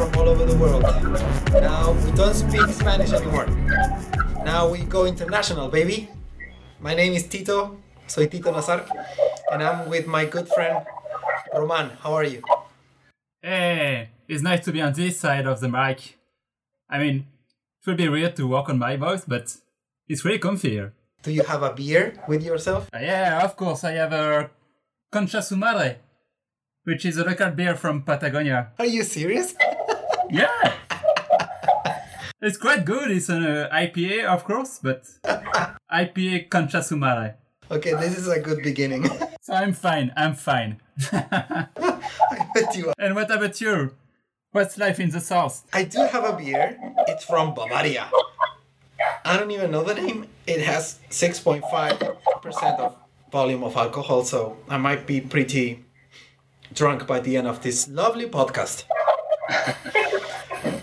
from all over the world. Now we don't speak Spanish anymore. Now we go international, baby. My name is Tito. Soy Tito Nazar, and I'm with my good friend Roman. How are you? Hey, it's nice to be on this side of the mic. I mean, it will be weird to walk on my voice, but it's really comfy here. Do you have a beer with yourself? Uh, yeah, of course, I have a Concha Su Madre, which is a local beer from Patagonia. Are you serious? Yeah! it's quite good. It's an uh, IPA, of course, but IPA Concha Su Okay, this is a good beginning. So I'm fine, I'm fine. I bet you are. and what about you? What's life in the south? I do have a beer. It's from Bavaria. I don't even know the name. It has 6.5% of volume of alcohol, so I might be pretty drunk by the end of this lovely podcast.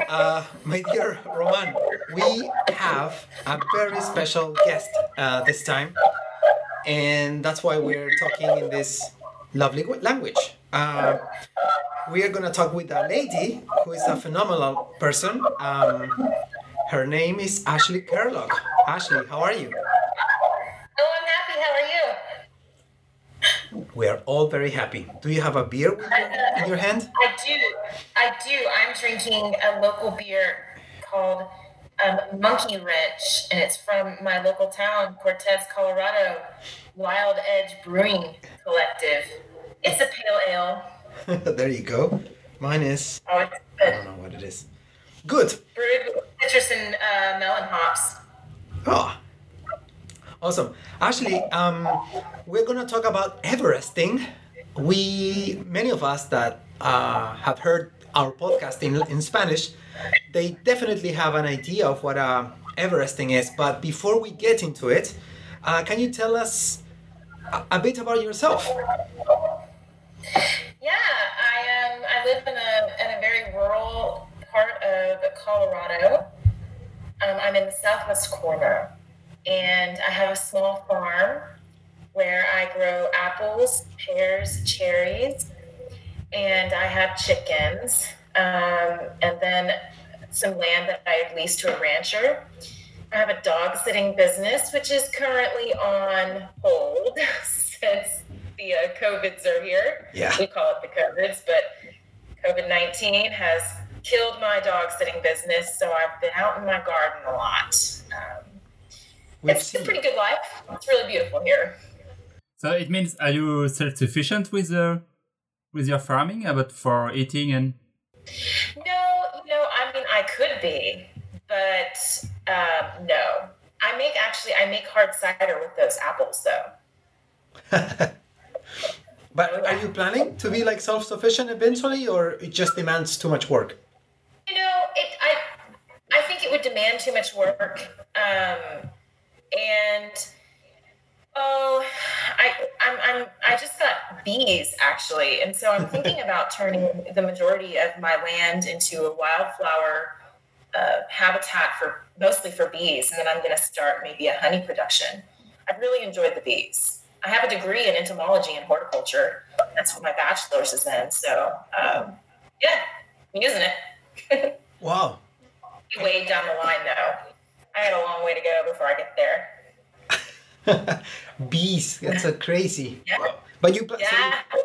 Uh, my dear Roman, we have a very special guest uh, this time, and that's why we're talking in this lovely language. Uh, we are going to talk with a lady who is a phenomenal person. Um, her name is Ashley Carlock. Ashley, how are you? Oh, I'm happy. How are you? We are all very happy. Do you have a beer your, in your hand? I do. I do. I'm drinking a local beer called um, Monkey Wrench, and it's from my local town, Cortez, Colorado. Wild Edge Brewing Collective. It's a pale ale. there you go. Mine is. Oh, it's I don't know what it is. Good. Brewed with citrus and uh, melon hops. Oh, awesome. Ashley, um, we're gonna talk about Everesting. We, many of us that uh, have heard our podcast in, in Spanish, they definitely have an idea of what uh, Everesting is. But before we get into it, uh, can you tell us a, a bit about yourself? Yeah, I um I live in a in a very rural part of Colorado. Um, I'm in the southwest corner, and I have a small farm where I grow apples, pears, cherries, and I have chickens, um, and then some land that I leased to a rancher. I have a dog sitting business, which is currently on hold since the uh, COVIDs are here. Yeah. We call it the COVIDs, but COVID 19 has killed my dog sitting business. So I've been out in my garden a lot. Um, We've it's a pretty good life. It's really beautiful here. So it means are you self-sufficient with uh, with your farming, uh, but for eating and No, no, I mean, I could be, but um, no. I make actually, I make hard cider with those apples though. But are you planning to be like self-sufficient eventually, or it just demands too much work? You know, it. I I think it would demand too much work, um, and oh, I I'm, I'm I just got bees actually, and so I'm thinking about turning the majority of my land into a wildflower uh, habitat for mostly for bees, and then I'm going to start maybe a honey production. I've really enjoyed the bees. I have a degree in entomology and horticulture. That's what my bachelor's is in. So um, yeah, I'm using it. Wow. way down the line though. I had a long way to go before I get there. Bees. That's a crazy. Yeah. But you, pl- so you-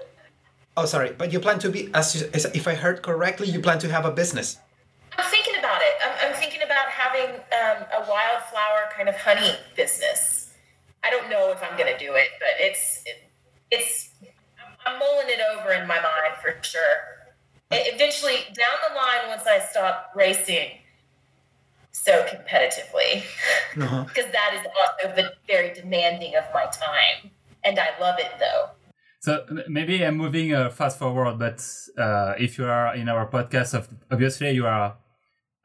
oh sorry, but you plan to be, as, you- as if I heard correctly, you plan to have a business. I'm thinking about it. I'm, I'm thinking about having um, a wildflower kind of honey business. I don't know if I'm going to do it, but it's it, it's I'm mulling it over in my mind for sure. Eventually, down the line, once I stop racing so competitively, Uh-huh. because that is also the very demanding of my time, and I love it though. So maybe I'm moving uh, fast forward, but uh, if you are in our podcast, of, obviously you are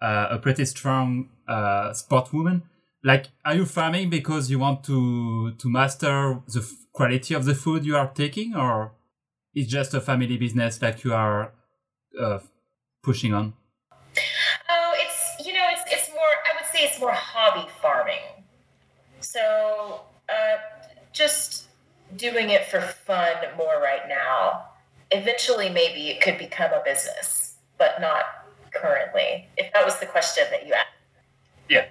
uh, a pretty strong uh, sportwoman. Like, are you farming because you want to to master the f- quality of the food you are taking, or it's just a family business like you are uh, pushing on? It's more hobby farming. So, uh, just doing it for fun more right now. Eventually, maybe it could become a business, but not currently, if that was the question that you asked. Yeah.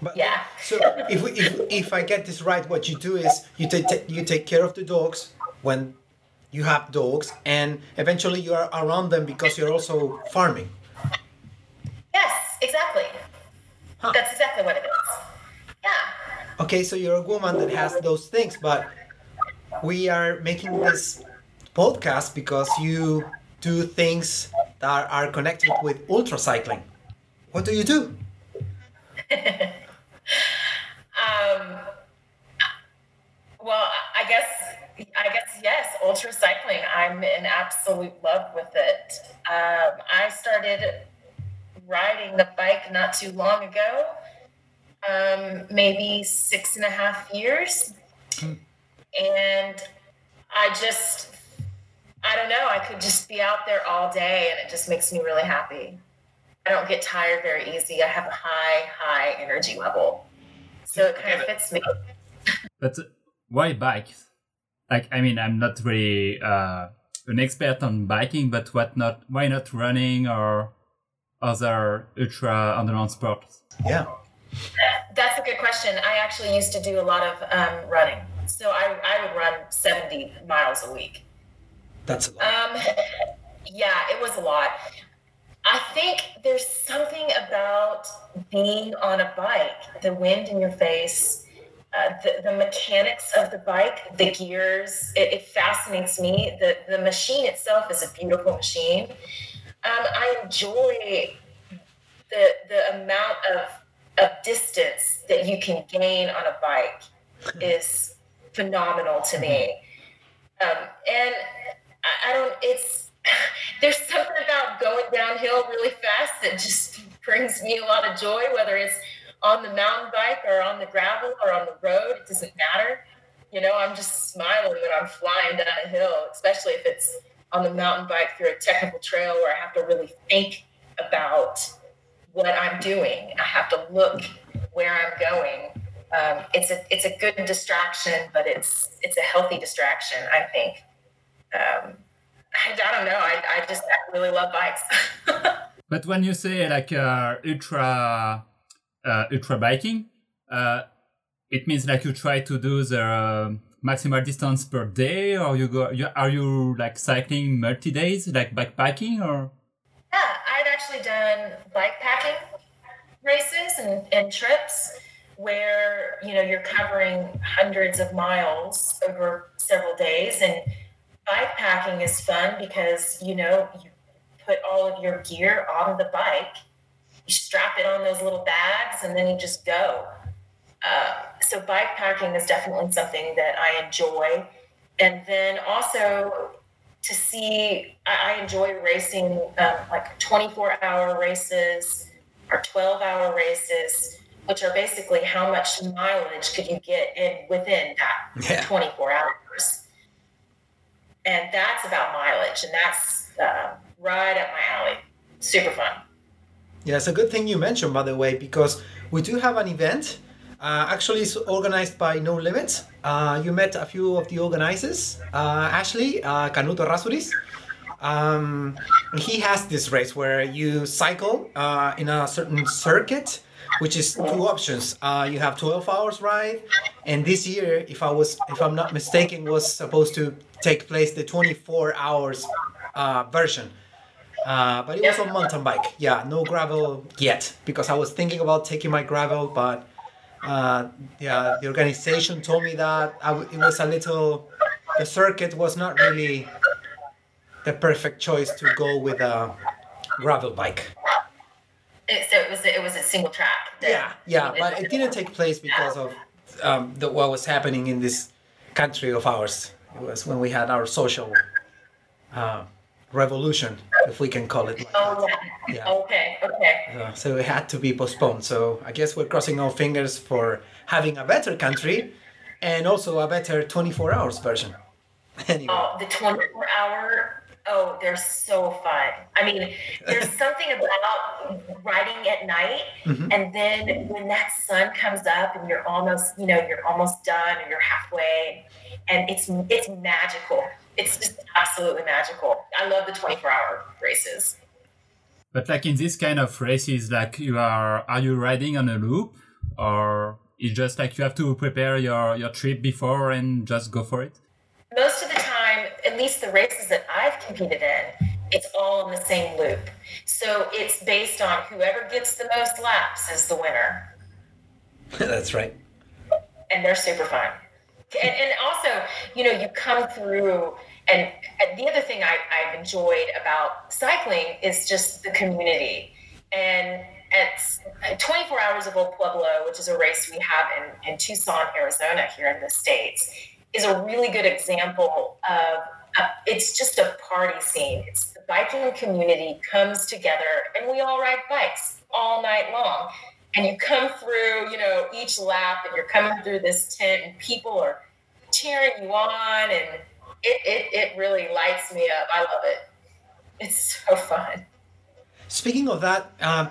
But, Yeah. So if, we, if if I get this right, what you do is you take you take care of the dogs when you have dogs, and eventually you are around them because you're also farming. Yes, exactly. Huh. That's exactly what it is. Yeah. Okay, so you're a woman that has those things, but we are making this podcast because you do things that are connected with ultracycling. What do you do? Um, well, I guess I guess yes, ultracycling. I'm in absolute love with it. Um, I started riding the bike not too long ago, um, maybe six and a half years, and I just I don't know. I could just be out there all day, and it just makes me really happy. I don't get tired very easy. I have a high, high energy level. So it kind of fits me. But why bikes? Like, I mean, I'm not really uh, an expert on biking, but what not? Why not running or other ultra endurance sports? Yeah. That's a good question. I actually used to do a lot of um, running. So I, I would run 70 miles a week. That's a lot. Um, yeah, it was a lot. I think there's something about being on a bike, the wind in your face, uh, the, the mechanics of the bike, the gears, it, it fascinates me. The, the machine itself is a beautiful machine. Um, I enjoy the, the amount of, of distance that you can gain on a bike is phenomenal to me. Um, and I, I don't, it's, there's something about going downhill really fast that just brings me a lot of joy, whether it's on the mountain bike or on the gravel or on the road. It doesn't matter. You know, I'm just smiling when I'm flying down a hill, especially if it's on the mountain bike through a technical trail where I have to really think about what I'm doing. I have to look where I'm going. Um, it's a it's a good distraction, but it's it's a healthy distraction, I think. Um, I, I don't know. I, I just I really love bikes. But when you say like uh, ultra uh, ultra biking, uh, it means like you try to do the uh, maximal distance per day, or you go. You, are you like cycling multi days, like backpacking, or? Yeah, I've actually done bike packing races and, and trips where you know you're covering hundreds of miles over several days and bike packing is fun because you know you put all of your gear on the bike you strap it on those little bags and then you just go uh, so bikepacking is definitely something that i enjoy and then also to see i, I enjoy racing um, like 24 hour races or 12 hour races which are basically how much mileage could you get in within that Yeah. 24 hours and that's about mileage and that's uh, right up my alley super fun Yeah, it's a good thing you mentioned, by the way, because we do have an event. Uh, actually, it's organized by No Limits. Uh, you met a few of the organizers, uh, Ashley, uh, Canuto Rasuris. Um, he has this race where you cycle uh, in a certain circuit, which is two options. Uh, you have 12 hours ride, and this year, if I was, if I'm not mistaken, was supposed to take place the 24 hours version. But it was on mountain bike. Yeah, no gravel yet because I was thinking about taking my gravel, but uh, yeah, the organization told me that I w- it was a little. The circuit was not really the perfect choice to go with a gravel bike. it, so it was it was a single track Yeah, yeah, but it didn't take place because of um, the, what was happening in this country of ours. It was when we had our social uh, revolution, if we can call it. Like oh yeah. Yeah. okay okay Uh, so it had to be postponed. So I guess we're crossing our fingers for having a better country and also a better 24 hours version. Anyway, Oh, the 24 hour. Oh, they're so fun. I mean, there's something about riding at night, and then when that sun comes up and you're almost, you know, you're almost done or you're halfway, and it's it's magical. It's just absolutely magical. I love the 24 hour races. But like in this kind of races, like you are, are you riding on a loop or it's just like you have to prepare your, your trip before and just go for it? Most of the time, at least the races that I've competed in, it's all in the same loop. So it's based on whoever gets the most laps is the winner. That's right. And they're super fun. And, and also, you know, you come through, and, and the other thing I, I've enjoyed about cycling is just the community. And at 24 Hours of Old Pueblo, which is a race we have in, in Tucson, Arizona, here in the States, is a really good example of uh, it's just a party scene. It's the biking community comes together and we all ride bikes all night long. And you come through, you know, each lap and you're coming through this tent and people are cheering you on and it, it, it really lights me up. I love it. It's so fun. Speaking of that, um,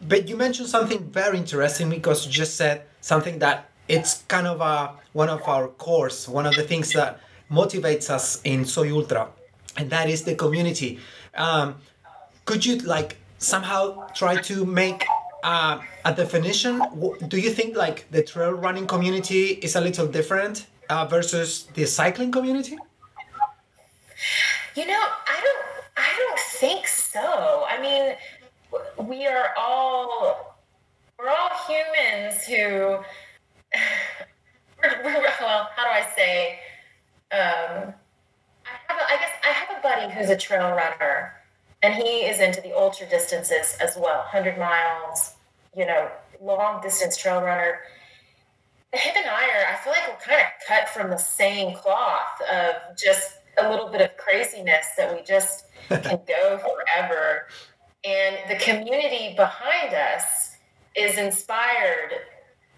but you mentioned something very interesting because you just said something that it's kind of a, one of our cores, one of the things that motivates us in Soy Ultra, and that is the community. Um, could you like somehow try to make uh, a definition? Do you think like the trail running community is a little different uh, versus the cycling community? You know, I don't. I don't think so. I mean, we are all we're all humans who well how do i say um, I, have a, I guess i have a buddy who's a trail runner and he is into the ultra distances as well 100 miles you know long distance trail runner him and i are i feel like we're kind of cut from the same cloth of just a little bit of craziness that we just can go forever and the community behind us is inspired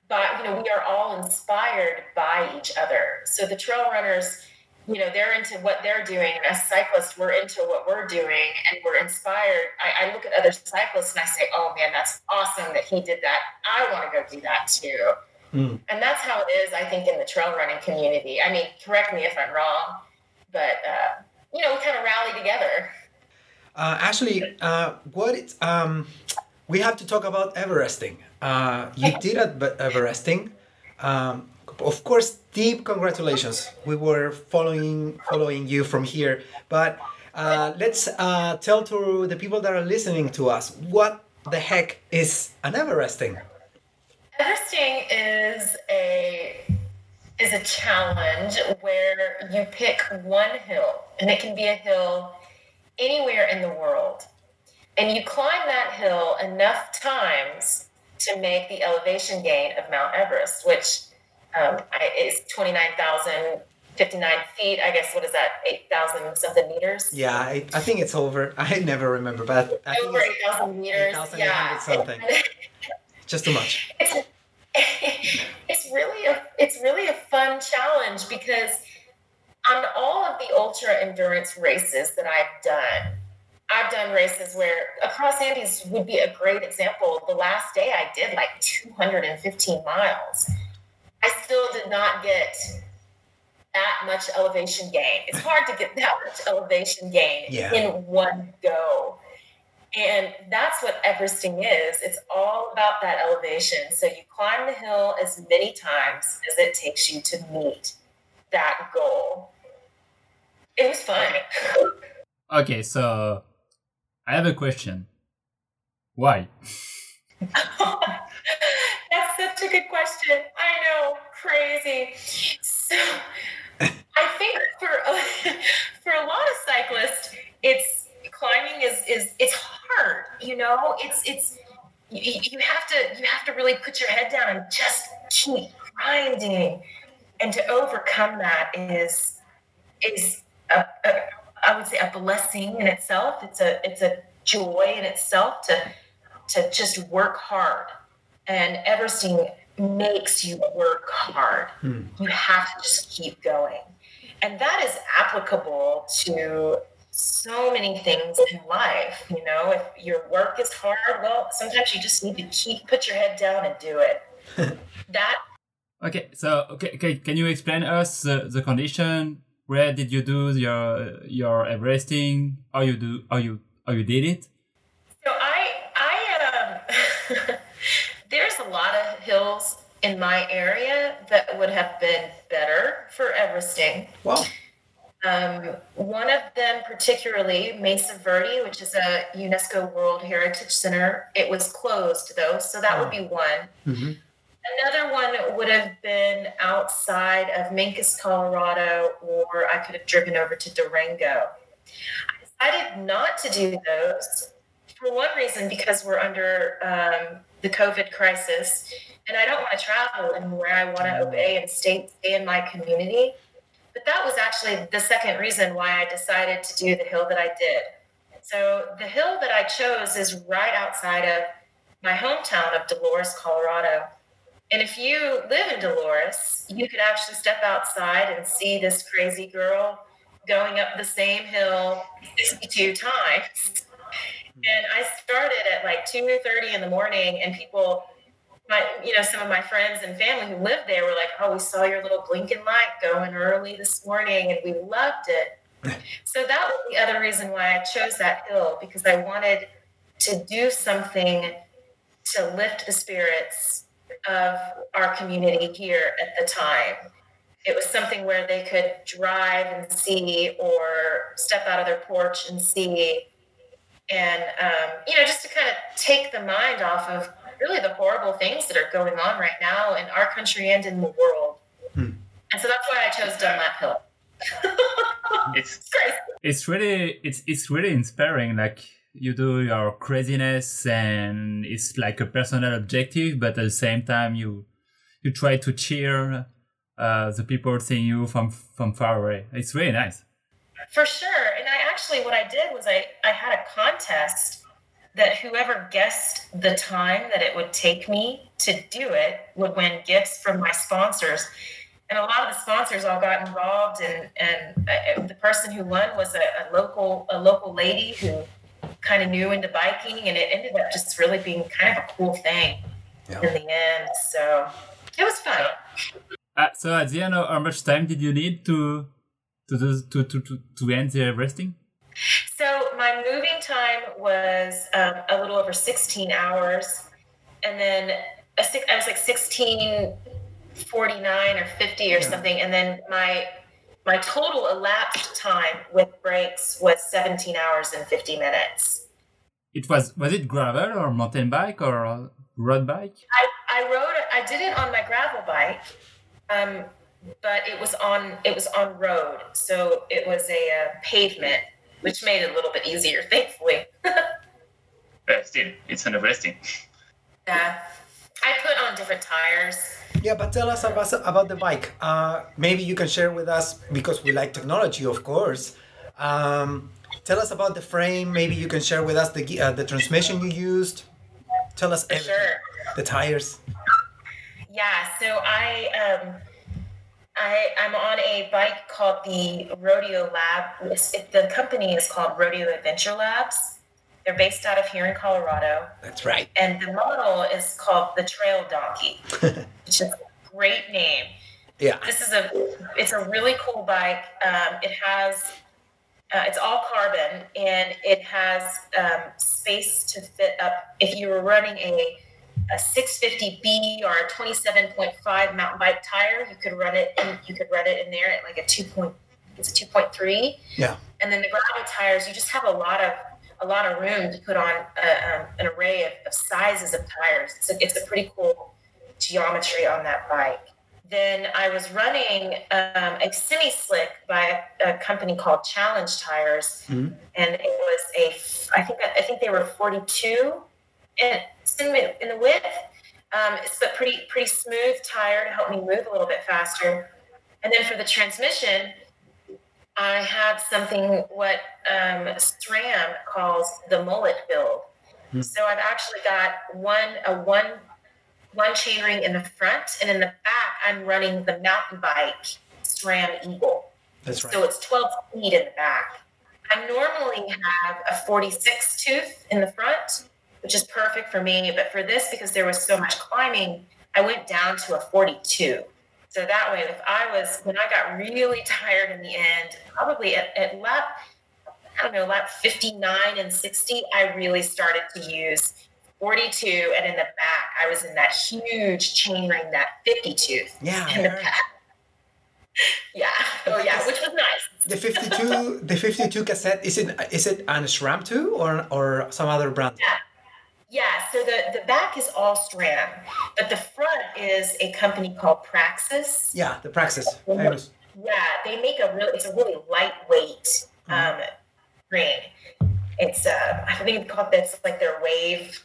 by, you know, we are all inspired by each other. So the trail runners, you know, they're into what they're doing. And as cyclists, we're into what we're doing and we're inspired. I, I look at other cyclists and I say, oh man, that's awesome that he did that. I want to go do that too. Mm. And that's how it is, I think, in the trail running community. I mean, correct me if I'm wrong, but, uh, you know, we kind of rally together. Uh, actually, uh, what it, um, we have to talk about Everesting. Uh, you did it, but Everesting. Um, of course, deep congratulations. We were following following you from here, but uh, let's uh, tell to the people that are listening to us what the heck is an Everesting. Everesting is a is a challenge where you pick one hill, and it can be a hill anywhere in the world. And you climb that hill enough times to make the elevation gain of Mount Everest, which um, is 29,059 feet. I guess, what is that, 8,000 something meters? Yeah, I, I, think it's over. I never remember, but I over 8,000 meters. 8, yeah. something. Just too much. It's, it's really a it's really a fun challenge because on all of the ultra endurance races that I've done, I've done races where across Andes would be a great example. The last day I did like 215 miles. I still did not get that much elevation gain. It's hard to get that much elevation gain yeah. in one go. And that's what Everesting is. It's all about that elevation. So you climb the hill as many times as it takes you to meet that goal. It was fun. Okay, so I have a question. Why? That's such a good question. I know, crazy. So, I think for a, for a lot of cyclists, it's climbing is is it's hard. You know, it's it's you, you have to you have to really put your head down and just keep grinding, and to overcome that is is a, a, I would say a blessing in itself. It's a it's a joy in itself to to just work hard. And Everesting makes you work hard. Hmm. You have to just keep going. And that is applicable to so many things in life. You know, if your work is hard, well, sometimes you just need to keep put your head down and do it. that Okay, so okay, okay, can you explain us the, the condition where did you do your your Everesting? How you do? How you how you did it? So a lot of hills in my area that would have been better for Everesting. Wow. Um, one of them, particularly Mesa Verde, which is a UNESCO World Heritage Center, it was closed though, so that would be one. hmm Another one would have been outside of Mancos, Colorado, or I could have driven over to Durango. I decided not to do those for one reason because we're under um, the COVID crisis, and I don't want to travel anywhere. I want to mm-hmm. obey and stay, stay in my community. But that was actually the second reason why I decided to do the hill that I did. So the hill that I chose is right outside of my hometown of Dolores, Colorado. And if you live in Dolores, you could actually step outside and see this crazy girl going up the same hill 62 times. Hmm. And I started at like 2:30 in the morning, and people, my you know, some of my friends and family who lived there were like, "Oh, we saw your little blinking light going early this morning, and we loved it." so that was the other reason why I chose that hill because I wanted to do something to lift the spirits of our community here at the time. It was something where they could drive and see, or step out of their porch and see, and um, you know, just to kind of take the mind off of really the horrible things that are going on right now in our country and in the world. Hmm. And so that's why I chose Dunlap Hill. It's It's crazy. it's really it's it's really inspiring. Like you do your craziness, and it's like a personal objective, but at the same time you you try to cheer uh, the people seeing you from from far away. It's really nice. For sure. And I actually, what I did was I, I had a contest that whoever guessed the time that it would take me to do it would win gifts from my sponsors. And a lot of the sponsors all got involved, and and uh, the person who won was a, a local a local lady who kind of knew into biking, and it ended up just really being kind of a cool thing Yeah. in the end. So it was fun. Uh, so at the end, how much time did you need to to do, to, to to to end the resting? So my moving time was um, a little over 16 hours, and then a six, I was like 16, 49 or 50 or something, and then my my total elapsed time with breaks was 17 hours and 50 minutes. It was was it gravel or mountain bike or road bike? I, I rode. I did it on my gravel bike, um, but it was on it was on road, so it was a uh, pavement, which made it a little bit easier, thankfully. But still, it's an resting. Yeah. I put on different tires. Yeah, but tell us about, about the bike. Uh, maybe you can share with us because we like technology, of course. Um, tell us about the frame. Maybe you can share with us the ge- uh, the transmission you used. Tell us everything. Sure. The tires. Yeah, so I um I I'm on a bike called the Rodeo Lab. It, the company is called Rodeo Adventure Labs. They're based out of here in Colorado, That's right. and the model is called the Trail Donkey, which is a great name. Yeah. This is a it's a really cool bike. Um, it has uh, it's all carbon and it has um, space to fit up. If you were running a a 650B or a 27.5 mountain bike tire, you could run it. In, you could run it in there at like a two point. It's a 2.3, Yeah. and then the gravel tires. You just have a lot of a lot of room to put on a, um, an array of, of sizes of tires. It's a, it's a pretty cool geometry on that bike. Then I was running um, a semi slick by a, a company called Challenge Tires, Mhm. and it was a I think I think they were 42 in, in the width. Um, it's but pretty pretty smooth tire to help me move a little bit faster. And then for the transmission, I have something what um, SRAM calls the mullet build. Hmm. So I've actually got one a one one chainring in the front, and in the back I'm running the mountain bike SRAM Eagle. That's right. So it's 12 feet in the back. I normally have a 46 tooth in the front, which is perfect for me. But for this, because there was so much climbing, I went down to a 42. So that way, if I was, when I got really tired in the end, probably at, at lap, I don't know, lap 59 and 60, I really started to use 42, and in the back, I was in that huge chain ring, that 52. Yeah. in the back. Yeah. Oh, yeah, which was nice. The 52, the 52 cassette is it is it an SRAM too or or some other brand? Yeah. Yeah, so the, the back is all SRAM, but the front is a company called Praxis. Yeah, the Praxis. Famous. Yeah, they make a really it's a really lightweight um, ring. It's uh, I think it's called it's like their wave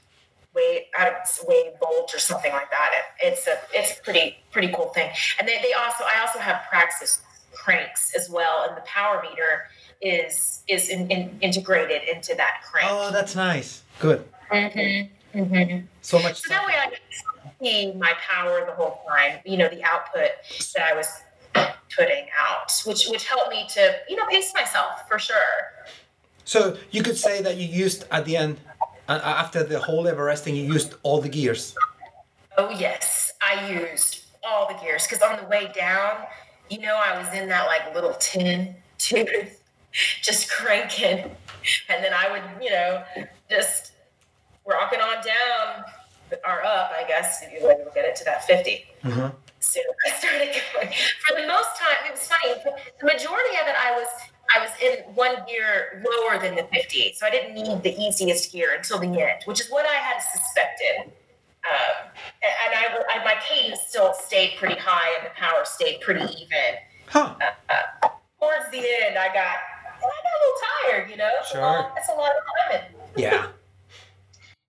wave I don't wave bolt or something like that. It, it's a it's a pretty pretty cool thing. And they, they also I also have Praxis cranks as well, and the power meter is is in, in, integrated into that crank. Oh, that's nice. Good. Mm-hmm. Mm-hmm. So much. So that way I could see my power the whole time, you know, the output that I was putting out, which which helped me to, you know, pace myself for sure. So you could say that you used at the end, uh, after the whole Everesting, you used all the gears. Oh yes, I used all the gears because on the way down, you know, I was in that like little tin tooth, just cranking, and then I would, you know, just rocking on down or up, I guess, if you want to look at it to that 50. Mhm. So I started going. For the most time, it was funny. The majority of it, I was I was in one gear lower than the 50, so I didn't need the easiest gear until the end, which is what I had suspected. Um, and I, I, my cadence still stayed pretty high, and the power stayed pretty even. Huh. Towards the end, I got I got a little tired. You know, It's a Sure. lot- That's a lot of climbing. Yeah.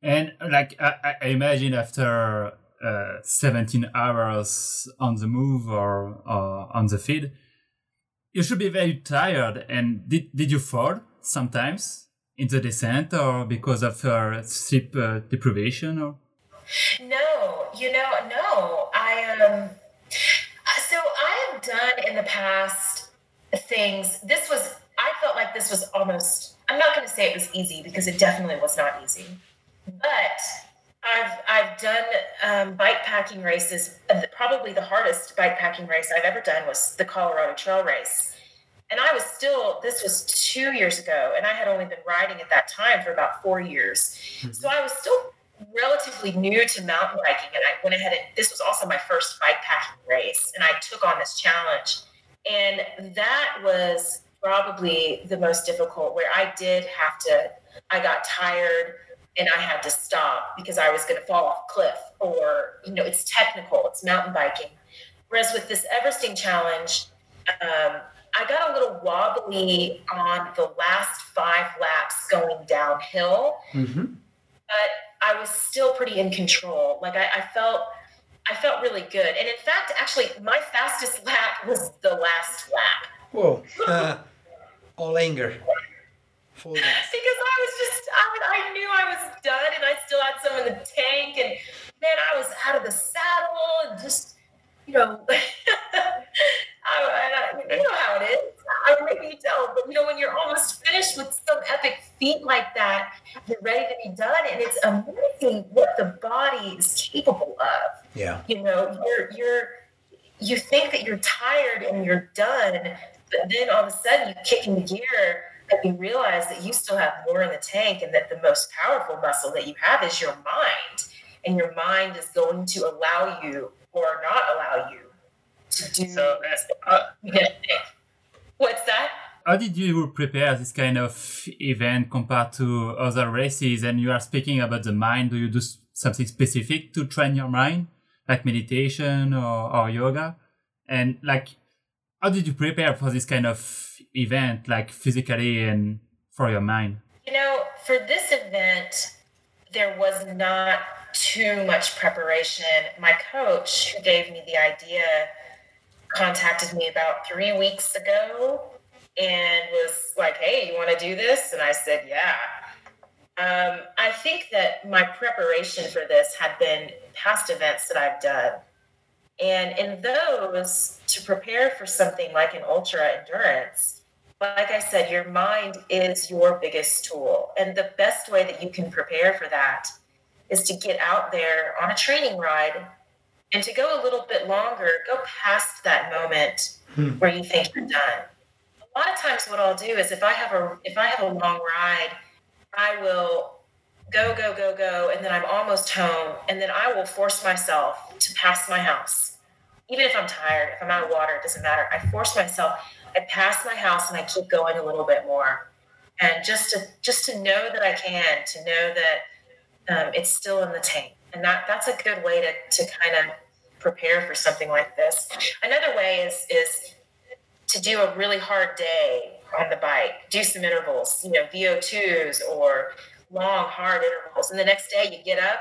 And like I, I- I imagine after uh, 17 hours on the move or, or on the feed, you should be very tired. And did, did you fall sometimes in the descent or because of uh, sleep uh, deprivation or? No, you know, no. I um so I have done in the past things. This was I felt like this was almost I'm not going to say it was easy because it definitely was not easy. But I've I've done um, bike packing races. Probably the hardest bike packing race I've ever done was the Colorado Trail Race, and I was still. This was two years ago, and I had only been riding at that time for about four years. So I was still relatively new to mountain biking, and I went ahead and this was also my first bike packing race, and I took on this challenge, and that was probably the most difficult. Where I did have to, I got tired and I had to stop because I was going to fall off a cliff, or you know, it's technical, it's mountain biking. Whereas with this Everesting challenge, um, I got a little wobbly on the last five laps going downhill Mm-hmm. but I was still pretty in control. Like I, I felt, I felt really good. And in fact, actually, my fastest lap was the last lap Whoa. Uh, all anger. Full gas. because I was just, I, I knew I was done, and I still had some in the tank, and man, I was out of the saddle and just, you know. I, I, you know how it is. I don't maybe you tell, but you know when you're almost finished with some epic feat like that, you're ready to be done, and it's amazing what the body is capable of. Yeah. you know you're you're you think that you're tired and you're done but then all of a sudden you kick in gear and you realize that you still have more in the tank and that the most powerful muscle that you have is your mind and your mind is going to allow you or not allow you to do So, uh, what's that how did you prepare this kind of event compared to other races? And you are speaking about the mind. Do you do something specific to train your mind, like meditation or, or yoga? And like, how did you prepare for this kind of event, like physically and for your mind? You know, for this event, there was not too much preparation. My coach, who gave me the idea, contacted me about three weeks ago and was like, hey, you want to do this? And I said, yeah. Um, I think that my preparation for this had been past events that I've done. And in those, to prepare for something like an ultra endurance, like I said, your mind is your biggest tool. And the best way that you can prepare for that is to get out there on a training ride and to go a little bit longer, go past that moment Hmm. where you think you're done. A lot of times what I'll do is if I have a if I have a long ride, I will go, go, go, go, and then I'm almost home, and then I will force myself to pass my house. Even if I'm tired, if I'm out of water, it doesn't matter. I force myself. I pass my house and I keep going a little bit more, and just to just to know that I can, to know that um, it's still in the tank, and that that's a good way to to kind of prepare for something like this. Another way is is to do a really hard day on the bike, do some intervals, you know, VO2s or long, hard intervals. And the next day you get up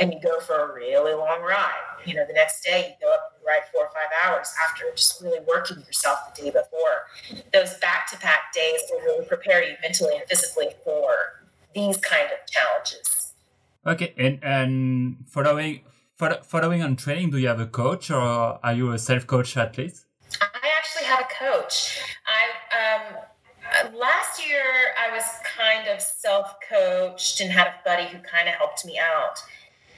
and you go for a really long ride. You know, the next day you go up and ride four or five hours after just really working yourself the day before. Those back to back days will really prepare you mentally and physically for these kind of challenges. Okay, and and following following on training, do you have a coach or are you a self coach athlete? I actually have a coach. I um, last year I was kind of self coached and had a buddy who kind of helped me out.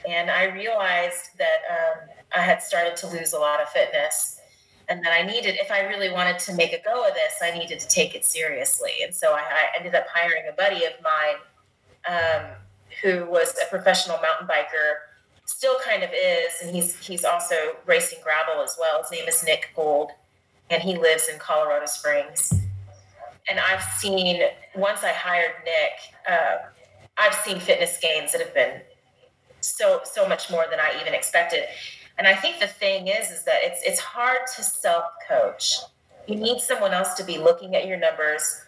And I realized that um, I had started to lose a lot of fitness and that I needed, if I really wanted to make a go of this, I needed to take it seriously. And so I, I ended up hiring a buddy of mine um, who was a professional mountain biker, still kind of is, and he's he's also racing gravel as well. His name is Nick Gould, and he lives in Colorado Springs and I've seen once I hired Nick, uh, I've seen fitness gains that have been so so much more than I even expected. And I think the thing is, is that it's it's hard to self coach. You need someone else to be looking at your numbers.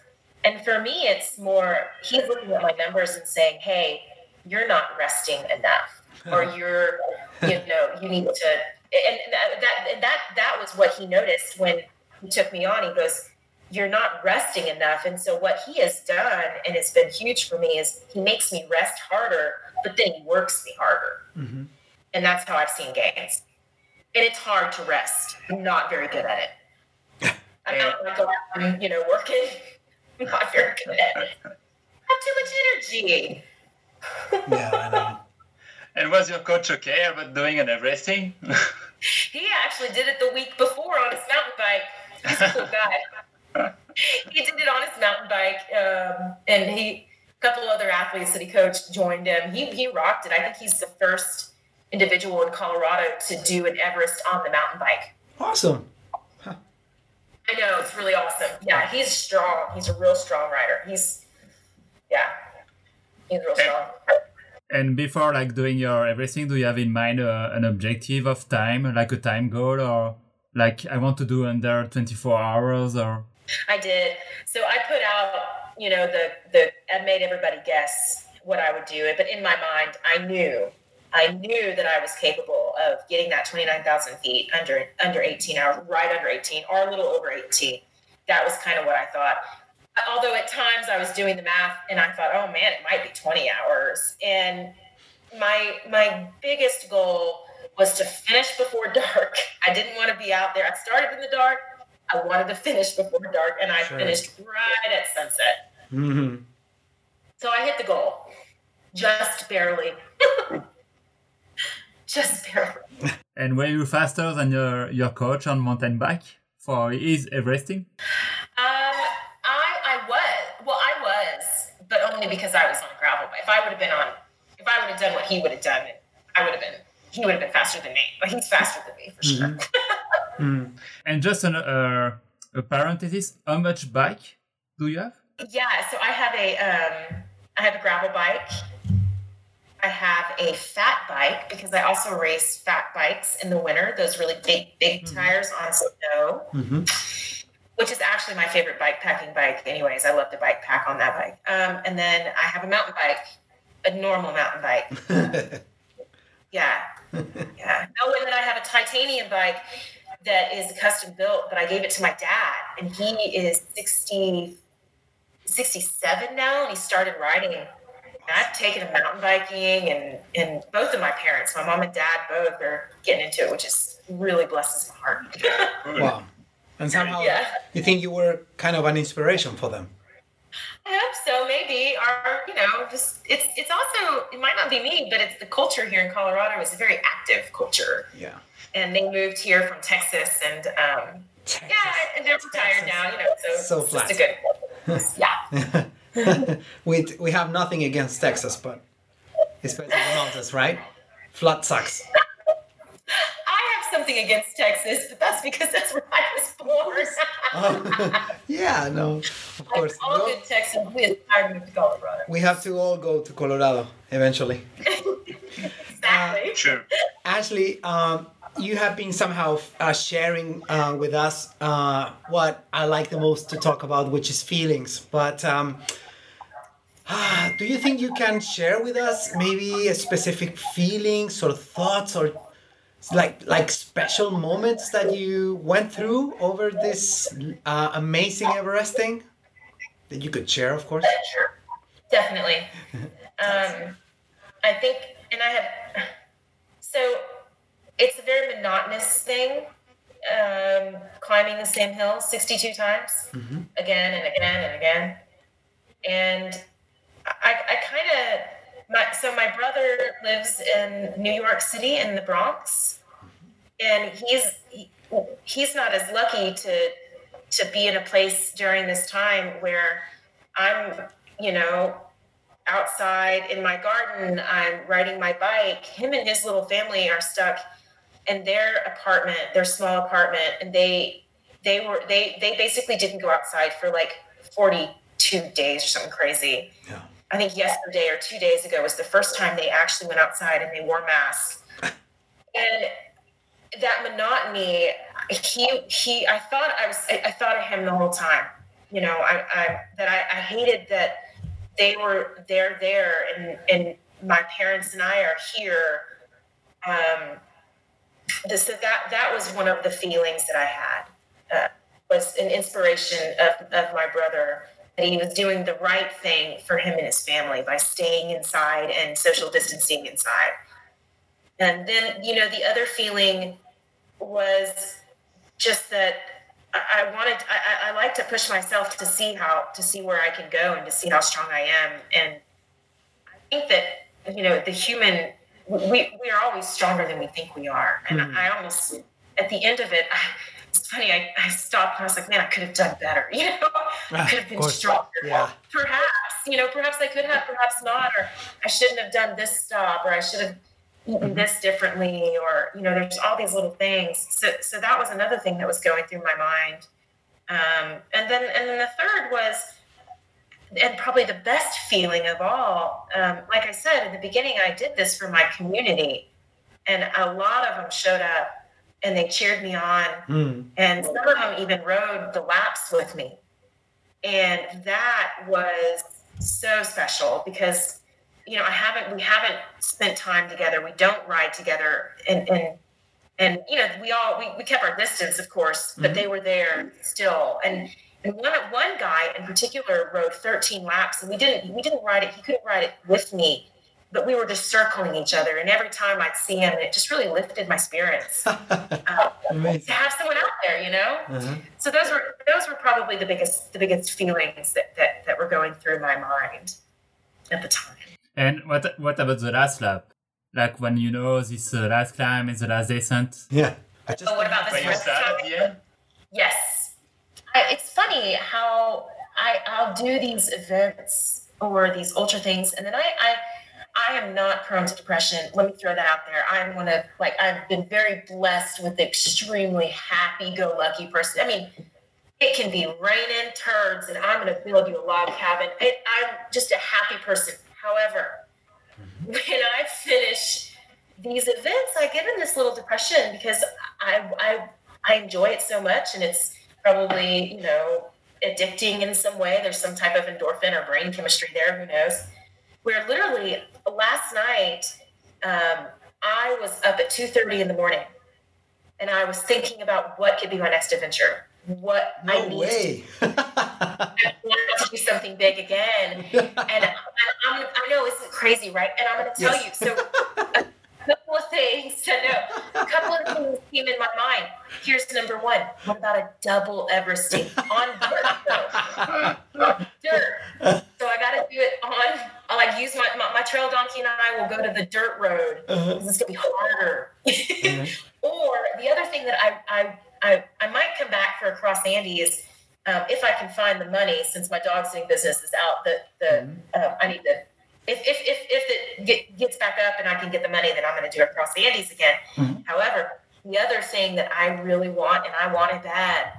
And for me, it's more he's looking at my numbers and saying, "Hey, you're not resting enough, or you're, you know, you need to." And that and that that was what he noticed when he took me on. He goes, you're not resting enough. And so what he has done, and it's been huge for me, is he makes me rest harder, but then he works me harder. Mm-hmm. And that's how I've seen gains. And it's hard to rest. I'm not very good at it. I'm not like around, you know, working. I'm not very good at it. I have too much energy. yeah, I know. And was your coach okay about doing an Everesting? he actually did it the week before on his mountain bike. He's a cool guy he did it on his mountain bike, um, and he a couple other athletes that he coached joined him. He he rocked it. I think he's the first individual in Colorado to do an Everest on the mountain bike. Awesome. Huh. I know it's really awesome. Yeah, he's strong. He's a real strong rider. He's yeah, he's real strong. And before like doing your Everesting, do you have in mind uh, an objective of time, like a time goal, or like I want to do under twenty four hours, or I did. So I put out, you know, the the I made everybody guess what I would do. It. But in my mind, I knew, I knew that I was capable of getting that twenty nine thousand feet under under eighteen hours, right under eighteen, or a little over eighteen. That was kind of what I thought. Although at times I was doing the math and I thought, oh man, it might be twenty hours. And my my biggest goal was to finish before dark. I didn't want to be out there. I started in the dark I wanted to finish before dark, and I sure. finished right at sunset. Mm-hmm. So I hit the goal, just barely. just barely. And were you faster than your, your coach on mountain bike for his Everesting? Um, I I was. Well, I was, but only because I was on gravel. But if I would have been on, if I would have done what he would have done, I would have been. He would have been faster than me. But he's faster than me for mm-hmm. sure. Mm. And just an, uh, a parenthesis, how much bike do you have? Yeah, so I have a um, I have a gravel bike. I have a fat bike because I also race fat bikes in the winter. Those really big, big mm-hmm. tires on snow. Mm-hmm. Which is actually my favorite bike packing bike. Anyways, I love to bike pack on that bike. Um, and then I have a mountain bike, a normal mountain bike. yeah, yeah. Oh, and then I have a titanium bike that is custom built, but I gave it to my dad, and he is 60, 67 now, and he started riding. And I've taken him mountain biking, and and both of my parents, my mom and dad, both are getting into it, which is really blesses my heart. wow! And somehow, yeah. you think you were kind of an inspiration for them. I hope so. Maybe, or you know, just it's it's also it might not be me, but it's the culture here in Colorado is a very active culture. Yeah and they moved here from Texas, and um, Texas. yeah, and they're retired now. You know, so, so flat. Just a good, yeah. we we have nothing against Texas, but especially the mountains, right? Flood sucks. I have something against Texas, but that's because that's where I was born. Oh, yeah, no, of like course. all Well, good Texans, we aspire to move to Colorado. we have to all go to Colorado eventually. Exactly. Sure. Ashley, um, you have been somehow uh, sharing uh, with us uh, what I like the most to talk about, which is feelings. But um, do you think you can share with us maybe a specific feelings or thoughts or like like special moments that you went through over this uh, amazing Everesting that you could share, of course? Definitely. Um, I think, and I have, so it's a very monotonous thing, um, climbing the same hill 62 times, again and again and again. And I, I kind of, my, so my brother lives in New York City in the Bronx, and he's, he, he's not as lucky to, to be in a place during this time where I'm, you know, outside in my garden. I'm riding my bike. Him and his little family are stuck in their apartment, their small apartment, and they they were they they basically didn't go outside for like 42 days or something crazy. Yeah. I think yesterday or two days ago was the first time they actually went outside and they wore masks. And that monotony, he he I thought I was I, I thought of him the whole time. You know, I, I that I, I hated that they were they're there and and my parents and I are here. Um, this, so that that was one of the feelings that I had uh, was an inspiration of, of my brother that he was doing the right thing for him and his family by staying inside and social distancing inside. And then you know the other feeling was just that I, wanted I, I like to push myself to see how to see where I can go and to see how strong I am. And I think that you know the human we we are always stronger than we think we are. And Mhm. I almost at the end of it I, it's funny I, I stopped and I was like man I could have done better you know? I could have been stronger. Yeah. perhaps you know perhaps I could have perhaps not or I shouldn't have done this stop or I should have eaten Mhm. this differently or you know there's all these little things. So so that was another thing that was going through my mind. Um, and then and then the third was and probably the best feeling of all um, like i said in the beginning i did this for my community. And a lot of them showed up and they cheered me on. Mm. and some of them even rode the laps with me. And that was so special because you know i haven't we haven't spent time together. We don't ride together and and and you know we all we, we kept our distance of course but Mhm. they were there still. And and one one guy in particular rode 13 laps and we didn't we didn't ride it he couldn't ride it with me but we were just circling each other and every time i'd see him it just really lifted my spirits uh, to have someone out there you know? Uh-huh. so those were those were probably the biggest the biggest feelings that that, that were going through my mind at the time And what what about the last lap? Like when you know this uh, last climb is the last descent. Yeah. I just oh what about But this you first at time? the end? yes I, it's funny how I, I'll do these events or these ultra things, and then I, I I am not prone to depression. Let me throw that out there. I'm one of like I've been very blessed with extremely happy-go-lucky person. I mean, it can be raining turds, and I'm going to build you a log cabin. It, I'm just a happy person. However, when I finish these events, I get in this little depression because I I I enjoy it so much, and it's probably you know addicting in some way. There's some type of endorphin or brain chemistry there. Who knows? Where literally last night um, I was up at two thirty in the morning, and I was thinking about what could be my next adventure. What I No need way. to, want to do something big again. And I, I'm, I know it's crazy, right? And I'm going to tell Yes. you. So, a couple of things to know. A couple of things came in my mind. Here's number one. What about a double Everesting on dirt? dirt. So I got to do it on. I like use my, my my trail donkey and I will go to the dirt road. Uh-huh. This is gonna be harder. Mhm. or the other thing that I I I, I might come back for across Andes is um, if I can find the money since my dog sitting business is out. The the Mhm. um, I need to if if if, if it get, gets back up and I can get the money, then I'm going to do it across the Andes again. Mhm. However, the other thing that I really want, and I want it bad,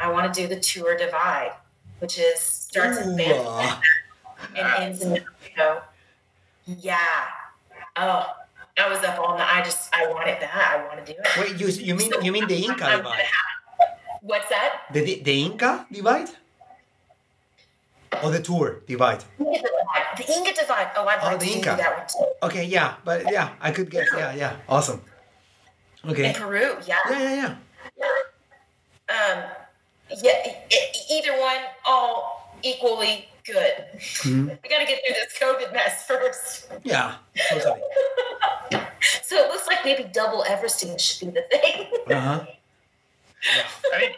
I want to do the Tour Divide, which is starts in Ooh, Uh, and ends in Mexico. Yeah. Oh, I was up all night. I just I wanted that. I want to do it. Wait, you you mean you mean the Inca I'm divide? What's that? The the, the Inca divide? Or the tour divide? Inca Divide. The Inca Divide. Oh, I'd Oh, like the to Inca. do that one too. Okay, yeah, but yeah, I could guess. Yeah, yeah, awesome. Okay. In Peru, yeah. Yeah, yeah, yeah. Um, yeah. either one, all equally good. Mhm. We got to get through this COVID mess first. Yeah, totally. So it looks like maybe double Everesting should be the thing. Uh huh. I mean,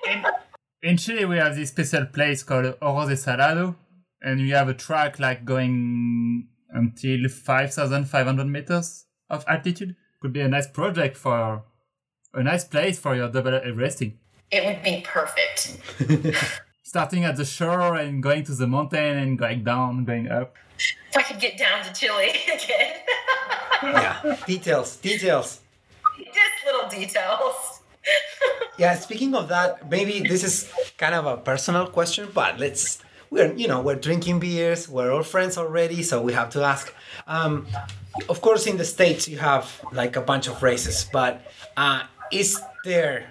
in, in Chile, we have this special place called Ojos del Salado, and we have a track like going until 5,500 meters of altitude. Could be a nice project for a nice place for your double Everesting. it would be perfect. Starting at the shore and going to the mountain and going down, going up. If I could get down to Chile again. yeah, details, details. Just little details. Yeah, speaking of that, maybe this is kind of a personal question, but let's we're you know we're drinking beers, we're all friends already, so we have to ask. Um, of course, in the states you have like a bunch of races, but uh, is there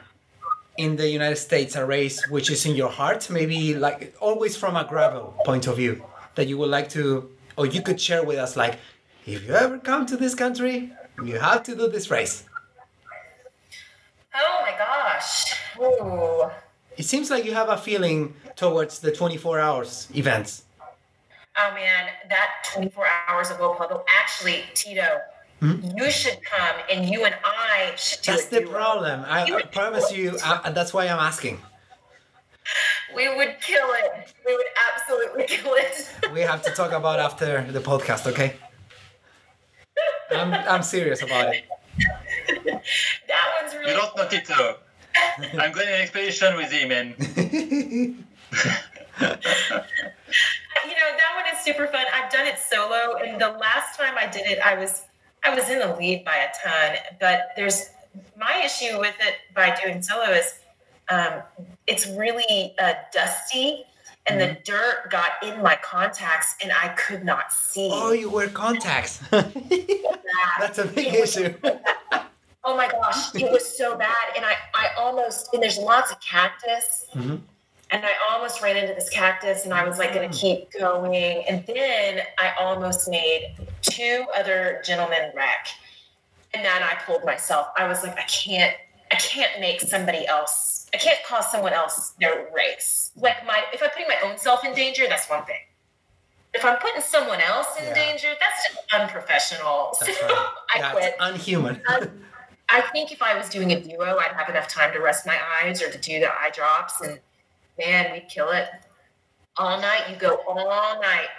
in the United States a race which is in your heart? Maybe like always from a gravel point of view that you would like to, or you could share with us, like if you ever come to this country, you have to do this race. Oh my gosh. Ooh. It seems like you have a feeling towards the 24 hours events. Oh man, that 24 hours of Puzzle. Actually, Tito, you should come and you and I should do That's a the duo. problem. I, I promise you, uh, that's why I'm asking. We would kill it. We would absolutely kill it. We have to talk about after the podcast, okay? I'm, I'm serious about it. that one's really You don't know Tito. I'm going on an expedition with him, and you know that one is super fun i've done it solo and the last time i did it i was i was in the lead by a ton but there's my issue with it by doing solo is um, it's really uh, dusty and the dirt got in my contacts and i could not see Oh, you wear contacts. That's a big issue. oh my gosh it was so bad and i i almost and there's lots of cactus Mhm. And i almost ran into this cactus and i was like gonna mm. keep going. And then i almost made two other gentlemen wreck. And then i pulled myself. I was like i can't i can't make somebody else i can't cause someone else their race. Like my if i'm putting my own self in danger that's one thing. If i'm putting someone else in Yeah. danger that's just unprofessional. That's so right. i That's quit. unhuman. I, I think if I was doing a duo, I'd have enough time to rest my eyes or to do the eye drops, and man, we'd kill it all night. You go all night.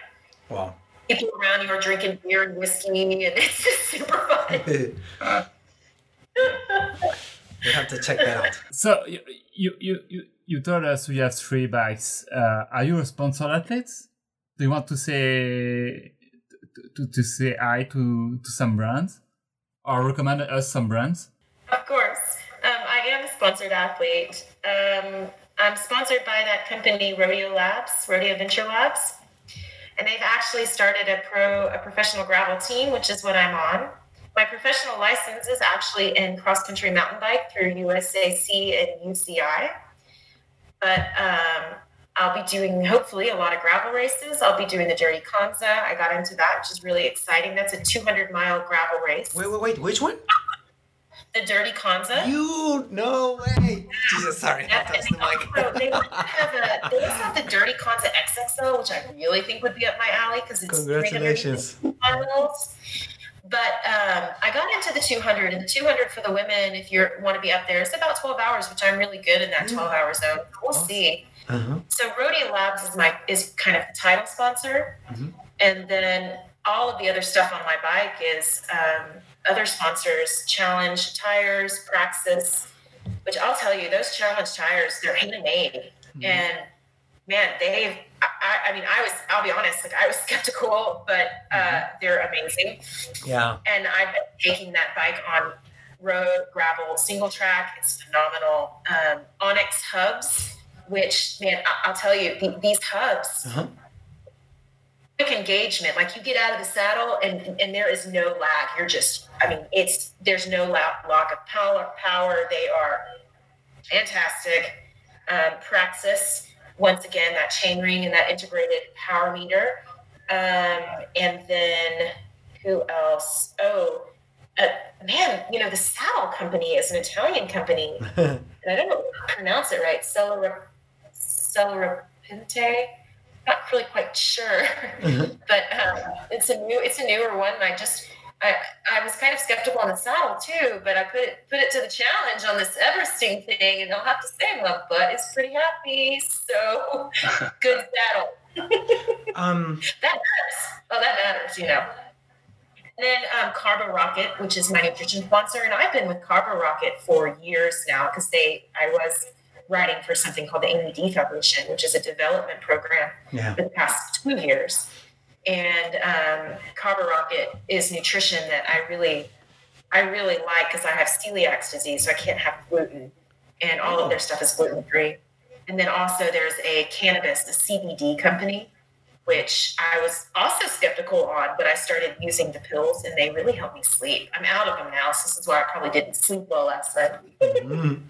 Wow. People around you are drinking beer and whiskey, and it's just super fun. we have to check that out. so you you you you, you told us you have three bikes. Uh, are you a sponsored athlete? Do you want to say to, to, to say hi to to some brands, or recommend us some brands? Of course, um, I am a sponsored athlete. Um, I'm sponsored by that company, Rodeo Labs, Rodeo Adventure Labs, and they've actually started a pro, a professional gravel team, which is what I'm on. My professional license is actually in cross country mountain bike through USAC and UCI. But um, I'll be doing hopefully a lot of gravel races. I'll be doing the Dirty Kanza. I got into that, which is really exciting. That's a 200 mile gravel race. Wait, wait, wait. Which one? The Dirty Kanza. You? No way. Jesus, sorry. I Yeah, touched and the mic. they also have a they also have the Dirty Kanza XXL, which I really think would be up my alley because it's Congratulations. miles. But um, I got into the 200, and the 200 for the women, if you want to be up there, it's about 12 hours, which I'm really good in that 12 hour zone. We'll see. Uh-huh. So Rodeo Labs is my is kind of the title sponsor, Mhm. and then all of the other stuff on my bike is um, other sponsors: Challenge Tires, Praxis. Which I'll tell you, those Challenge tires, they're handmade, and man, they've I, I mean, I was, I'll be honest, like I was skeptical, but uh, Mm-hmm. they're amazing. Yeah. And I've been taking that bike on road, gravel, single track. It's phenomenal. Um, Onyx hubs, which, man, I, I'll tell you, the, these hubs, Uh-huh. Quick engagement. Like you get out of the saddle and, and there is no lag. You're just, I mean, it's, there's no la- lock of power. Power. They are fantastic. Um, Praxis, once again, that chain ring and that integrated power meter. Um, and then who else? Oh, uh, man, you know, the saddle company is an Italian company. and I don't know pronounce it right. Celerapente? Celerapente? Not really quite sure. but um, it's a new it's a newer one and I just I, I was kind of skeptical on the saddle too, but I put it put it to the challenge on this Everesting thing, and I'll have to say my butt is pretty happy. So good saddle. um, That matters. Oh, that matters, you know. And then um, Carbo Rocket, which is my nutrition sponsor, and I've been with Carbo Rocket for years now because they I was writing for something called the AED Foundation, which is a development program yeah. for the past two years. And um, Rocket is nutrition that I really, I really like because I have celiac disease, so I can't have gluten, and all of their stuff is gluten free. And then also there's a cannabis, a CBD company, which I was also skeptical on, but I started using the pills, and they really help me sleep. I'm out of them now, so this is why I probably didn't sleep well last night. Mm.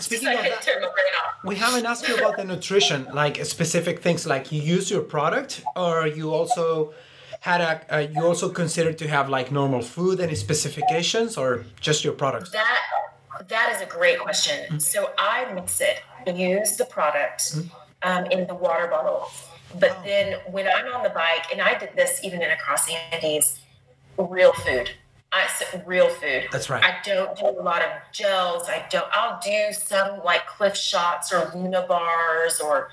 Speaking I of couldn't that- turn my brain off. We haven't asked you about the nutrition, like specific things, like you use your product, or you also had a, uh, you also considered to have like normal food, any specifications, or just your products? That that is a great question. So I mix it, use the product um, in the water bottle, but then when I'm on the bike, and I did this even in across the Andes, real food. I real food. That's right. I don't do a lot of gels. I don't. I'll do some like Clif Shots or Luna bars or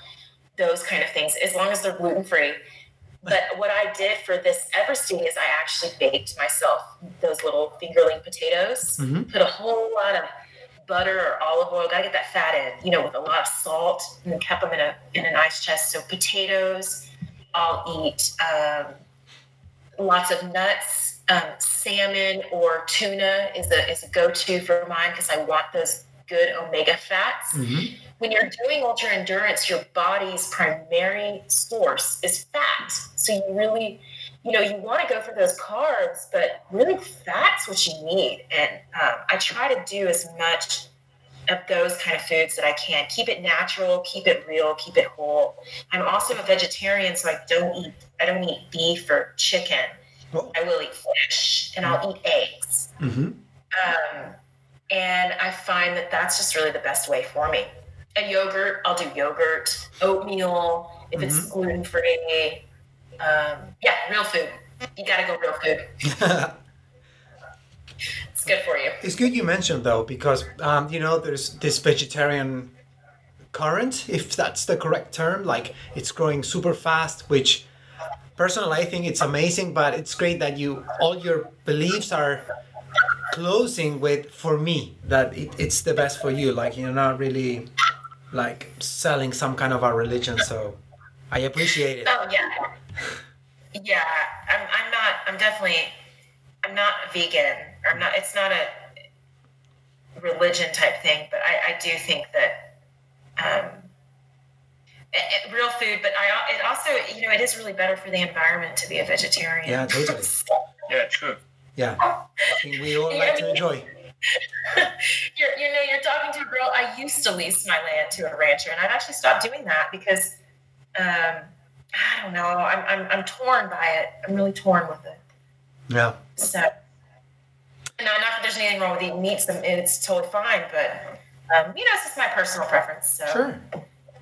those kind of things, as long as they're gluten free. But what I did for this Everesting is I actually baked myself those little fingerling potatoes. Mhm. Put a whole lot of butter or olive oil. Gotta get that fat in, you know, with a lot of salt, and kept them in a in an ice chest. So potatoes. I'll eat um, lots of nuts. Um, salmon or tuna is a is a go to for mine because I want those good omega fats Mhm. when you're doing ultra endurance, your body's primary source is fat. So you really, you know, you want to go for those carbs, but really fat's what you need. And um, I try to do as much of those kind of foods that I can. Keep it natural, keep it real, keep it whole. I'm also a vegetarian, so I don't eat I don't eat beef or chicken. Oh. I will eat fish and I'll eat eggs. Mhm. Um, and I find that that's just really the best way for me. And yogurt, I'll do yogurt, oatmeal, if it's gluten free. Um, yeah, real food. You gotta go real food. It's good for you. It's good you mentioned though, because um, you know there's this vegetarian current, if that's the correct term. Like it's growing super fast, which personally I think it's amazing. But it's great that you all your beliefs are closing with for me that it, it's the best for you. Like you're not really like selling some kind of a religion. So I appreciate it. Oh yeah, yeah. I'm. I'm not. I'm definitely. I'm not vegan. I'm not. It's not a religion type thing, but I, I do think that um, it, it- real food. But I. It also, you know, it is really better for the environment to be a vegetarian. Yeah, totally. Yeah, true. Yeah, I think we all like to enjoy. you're, you know, you're talking to a girl. I used to lease my land to a rancher, and I've actually stopped doing that because um, I don't know. I'm, I'm I'm torn by it. I'm really torn with it. Yeah. So, no, not that there's anything wrong with eating meats. It's totally fine, but um, you know, it's just my personal preference. So. Sure.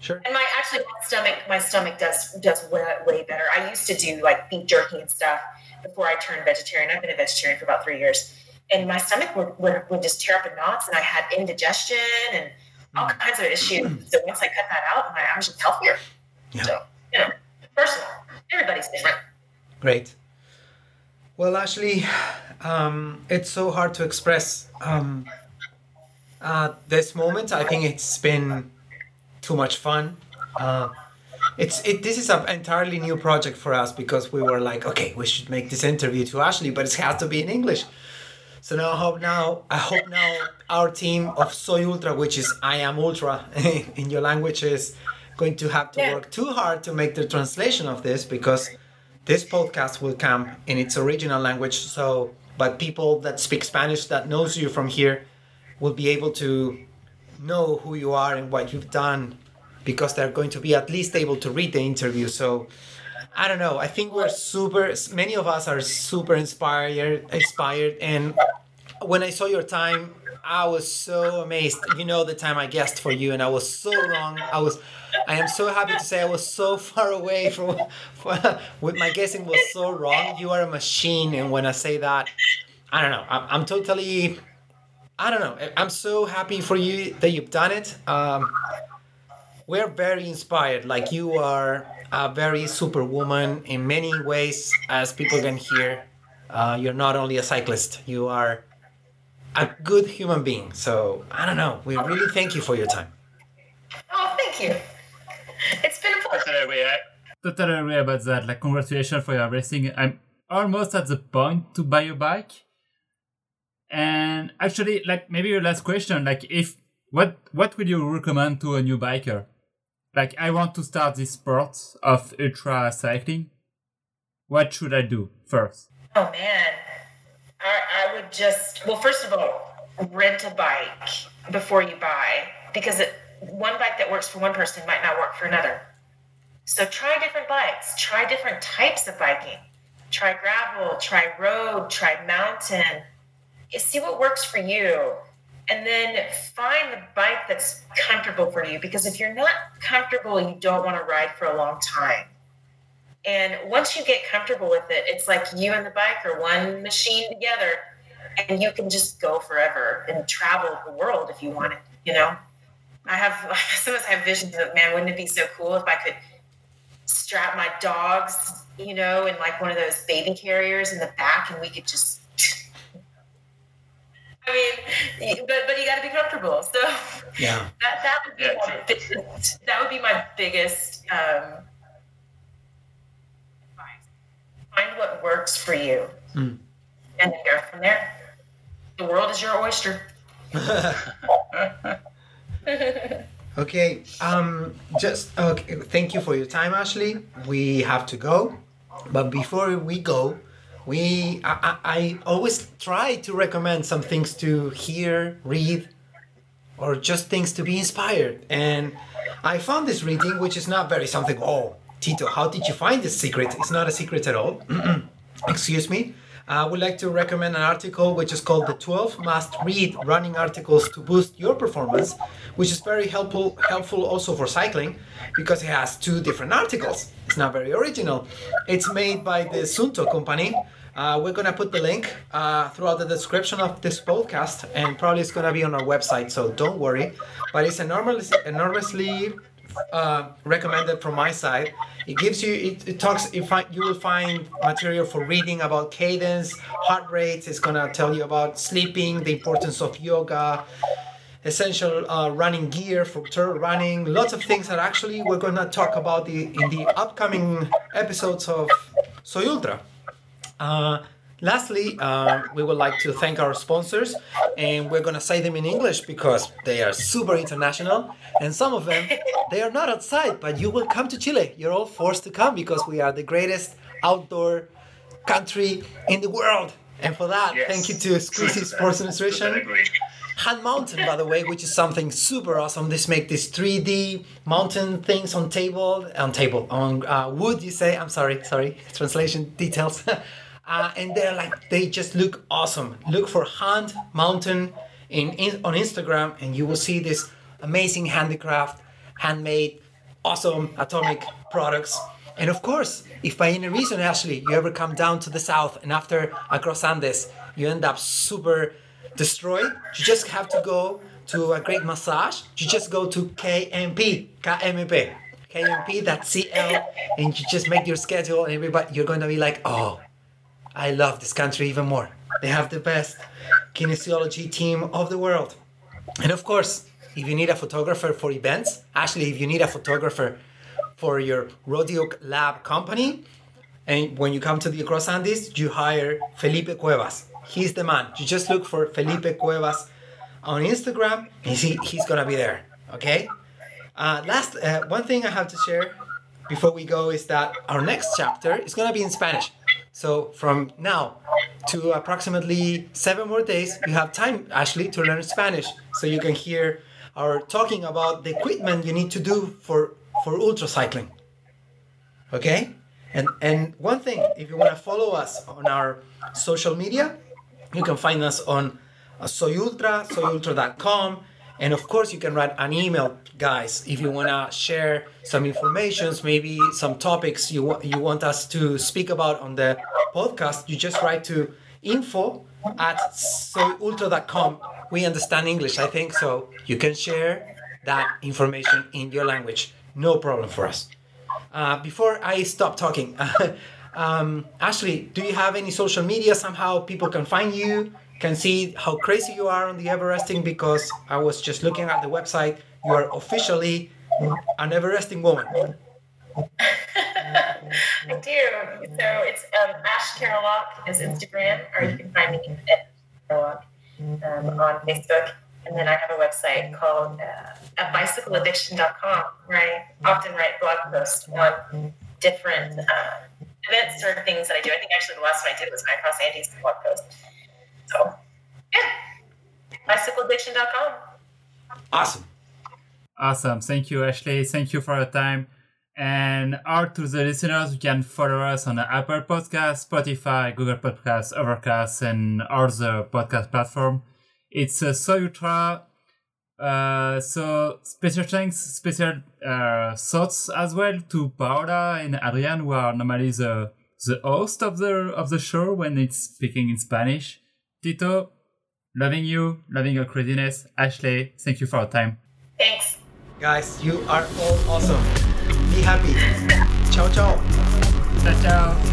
Sure. And my actually my stomach my stomach does does way, way better. I used to do like beef jerky and stuff before I turned vegetarian. I've been a vegetarian for about three years, and my stomach would, would, would just tear up in knots, and I had indigestion and all kinds of issues. So once I cut that out, I was just healthier. Yeah. So personal. Everybody's different. Great. Well, Ashley, um, it's so hard to express um, uh, this moment. I think it's been too much fun. Uh, it's it. This is an entirely new project for us because we were like, okay, we should make this interview to Ashley, but it has to be in English. So now I hope now I hope now our team of Soy Ultra, which is I am Ultra in your language, is going to have to Yeah. work too hard to make the translation of this because this podcast will come in its original language. So, but people that speak Spanish that knows you from here will be able to know who you are and what you've done because they're going to be at least able to read the interview. So I don't know. I think we're super. Many of us are super inspired. Inspired, and when I saw your time, I was so amazed. You know, the time I guessed for you, and I was so wrong. I was. I am so happy to say I was so far away from. with my guessing was so wrong. You are a machine, and when I say that, I don't know. I'm, I'm totally. I don't know. I'm so happy for you that you've done it. Um, we're very inspired. Like you are a very superwoman in many ways, as people can hear. Uh, you're not only a cyclist, you are a good human being. So I don't know. We really thank you for your time. Oh, thank you. It's been a pleasure. Totally agree. I- Totally agree about that. Like, congratulations for your racing. I'm almost at the point to buy a bike. And actually, like, maybe your last question, like, if what what would you recommend to a new biker? Like, I want to start this sport of ultra cycling. What should I do first? Oh man, I, I would just well, first of all, rent a bike before you buy because it, one bike that works for one person might not work for another. So try different bikes, try different types of biking, try gravel, try road, try mountain. See what works for you, and then find the bike that's comfortable for you. Because if you're not comfortable, you don't want to ride for a long time. And once you get comfortable with it, it's like you and the bike are one machine together, and you can just go forever and travel the world if you want it. You know, I have sometimes I have visions of man, wouldn't it be so cool if I could strap my dogs, you know, in like one of those baby carriers in the back, and we could just. I mean, but but you got to be comfortable. So Yeah. that that would be Yeah, my biggest, that would be my biggest um, Find what works for you, Mm. and then go from there. The world is your oyster. Okay. Um. Just okay. Thank you for your time, Ashley. We have to go, but before we go, we I, I, I always try to recommend some things to hear, read, or just things to be inspired. And I found this reading, which is not very something. Oh, Tito, how did you find this secret? It's not a secret at all. Excuse me. I would like to recommend an article which is called the 12 must read running articles to boost your performance, which is very helpful helpful also for cycling because it has two different articles. It's not very original. It's made by the Suunto company. Uh, we're gonna put the link uh, throughout the description of this podcast, and probably it's gonna be on our website. So don't worry. But it's enormously, enormously uh, recommended from my side. It gives you, it, it talks, you, find, you will find material for reading about cadence, heart rates. It's gonna tell you about sleeping, the importance of yoga, essential uh, running gear for running, lots of things that actually we're gonna talk about the, in the upcoming episodes of Soy Ultra. Uh, lastly, uh, we would like to thank our sponsors, and we're gonna say them in English because they are super international, and some of them they are not outside, but you will come to Chile. You're all forced to come because we are the greatest outdoor country in the world. And for that, Yes. thank you to Squeezy Sports Administration. Hand Mountain, by the way, which is something super awesome. This make these 3D mountain things on table, on table, on uh, wood. You say? I'm sorry, sorry, translation details. uh, and they're like they just look awesome. Look for Hand Mountain in, in on Instagram, and you will see this amazing handicraft, handmade, awesome atomic products. And of course, if by any reason, Ashley, you ever come down to the south and after across Andes, you end up super destroyed, you just have to go to a great massage. You just go to KMP, KMP, KMP.cl, and you just make your schedule, and everybody, you're going to be like, oh, I love this country even more. They have the best kinesiology team of the world. And of course, if you need a photographer for events, actually, if you need a photographer for your Rodeo Lab company. And when you come to the Across Andes, you hire Felipe Cuevas. He's the man. You just look for Felipe Cuevas on Instagram, and he, he's gonna be there. Okay. Uh, last uh, one thing I have to share before we go is that our next chapter is gonna be in Spanish. So from now to approximately seven more days, you have time, Ashley, to learn Spanish, so you can hear our talking about the equipment you need to do for for ultra cycling. Okay. And and one thing, if you want to follow us on our social media, you can find us on Soy Ultra, soyultra.com, and of course you can write an email, guys, if you want to share some informations, maybe some topics you you want us to speak about on the podcast. You just write to info at soyultra.com. We understand English, I think, so you can share that information in your language. No problem for us. Uh, before I stop talking, um, Ashley, do you have any social media somehow people can find you, can see how crazy you are on the Everesting? Because I was just looking at the website, you are officially an Everesting woman. I do. So it's um, Ash Carlock is Instagram, or you can find me at Carlock um, on Facebook. And then I have a website called uh, bicycleaddiction.com where I often write blog posts on different uh, events or things that I do. I think actually the last one I did was my Cross Andes blog post. So, yeah, bicycleaddiction.com. Awesome. Awesome. Thank you, Ashley. Thank you for your time. And out to the listeners, you can follow us on the Apple Podcast, Spotify, Google Podcasts, Overcast, and other podcast platform. It's a Soy Ultra. Uh, so special thanks, special uh, thoughts as well to Paola and Adrian, who are normally the the host of the of the show when it's speaking in Spanish. Tito, loving you, loving your craziness. Ashley, thank you for your time. Thanks. Guys, you are all awesome. Be happy. Ciao, ciao. Ciao, ciao.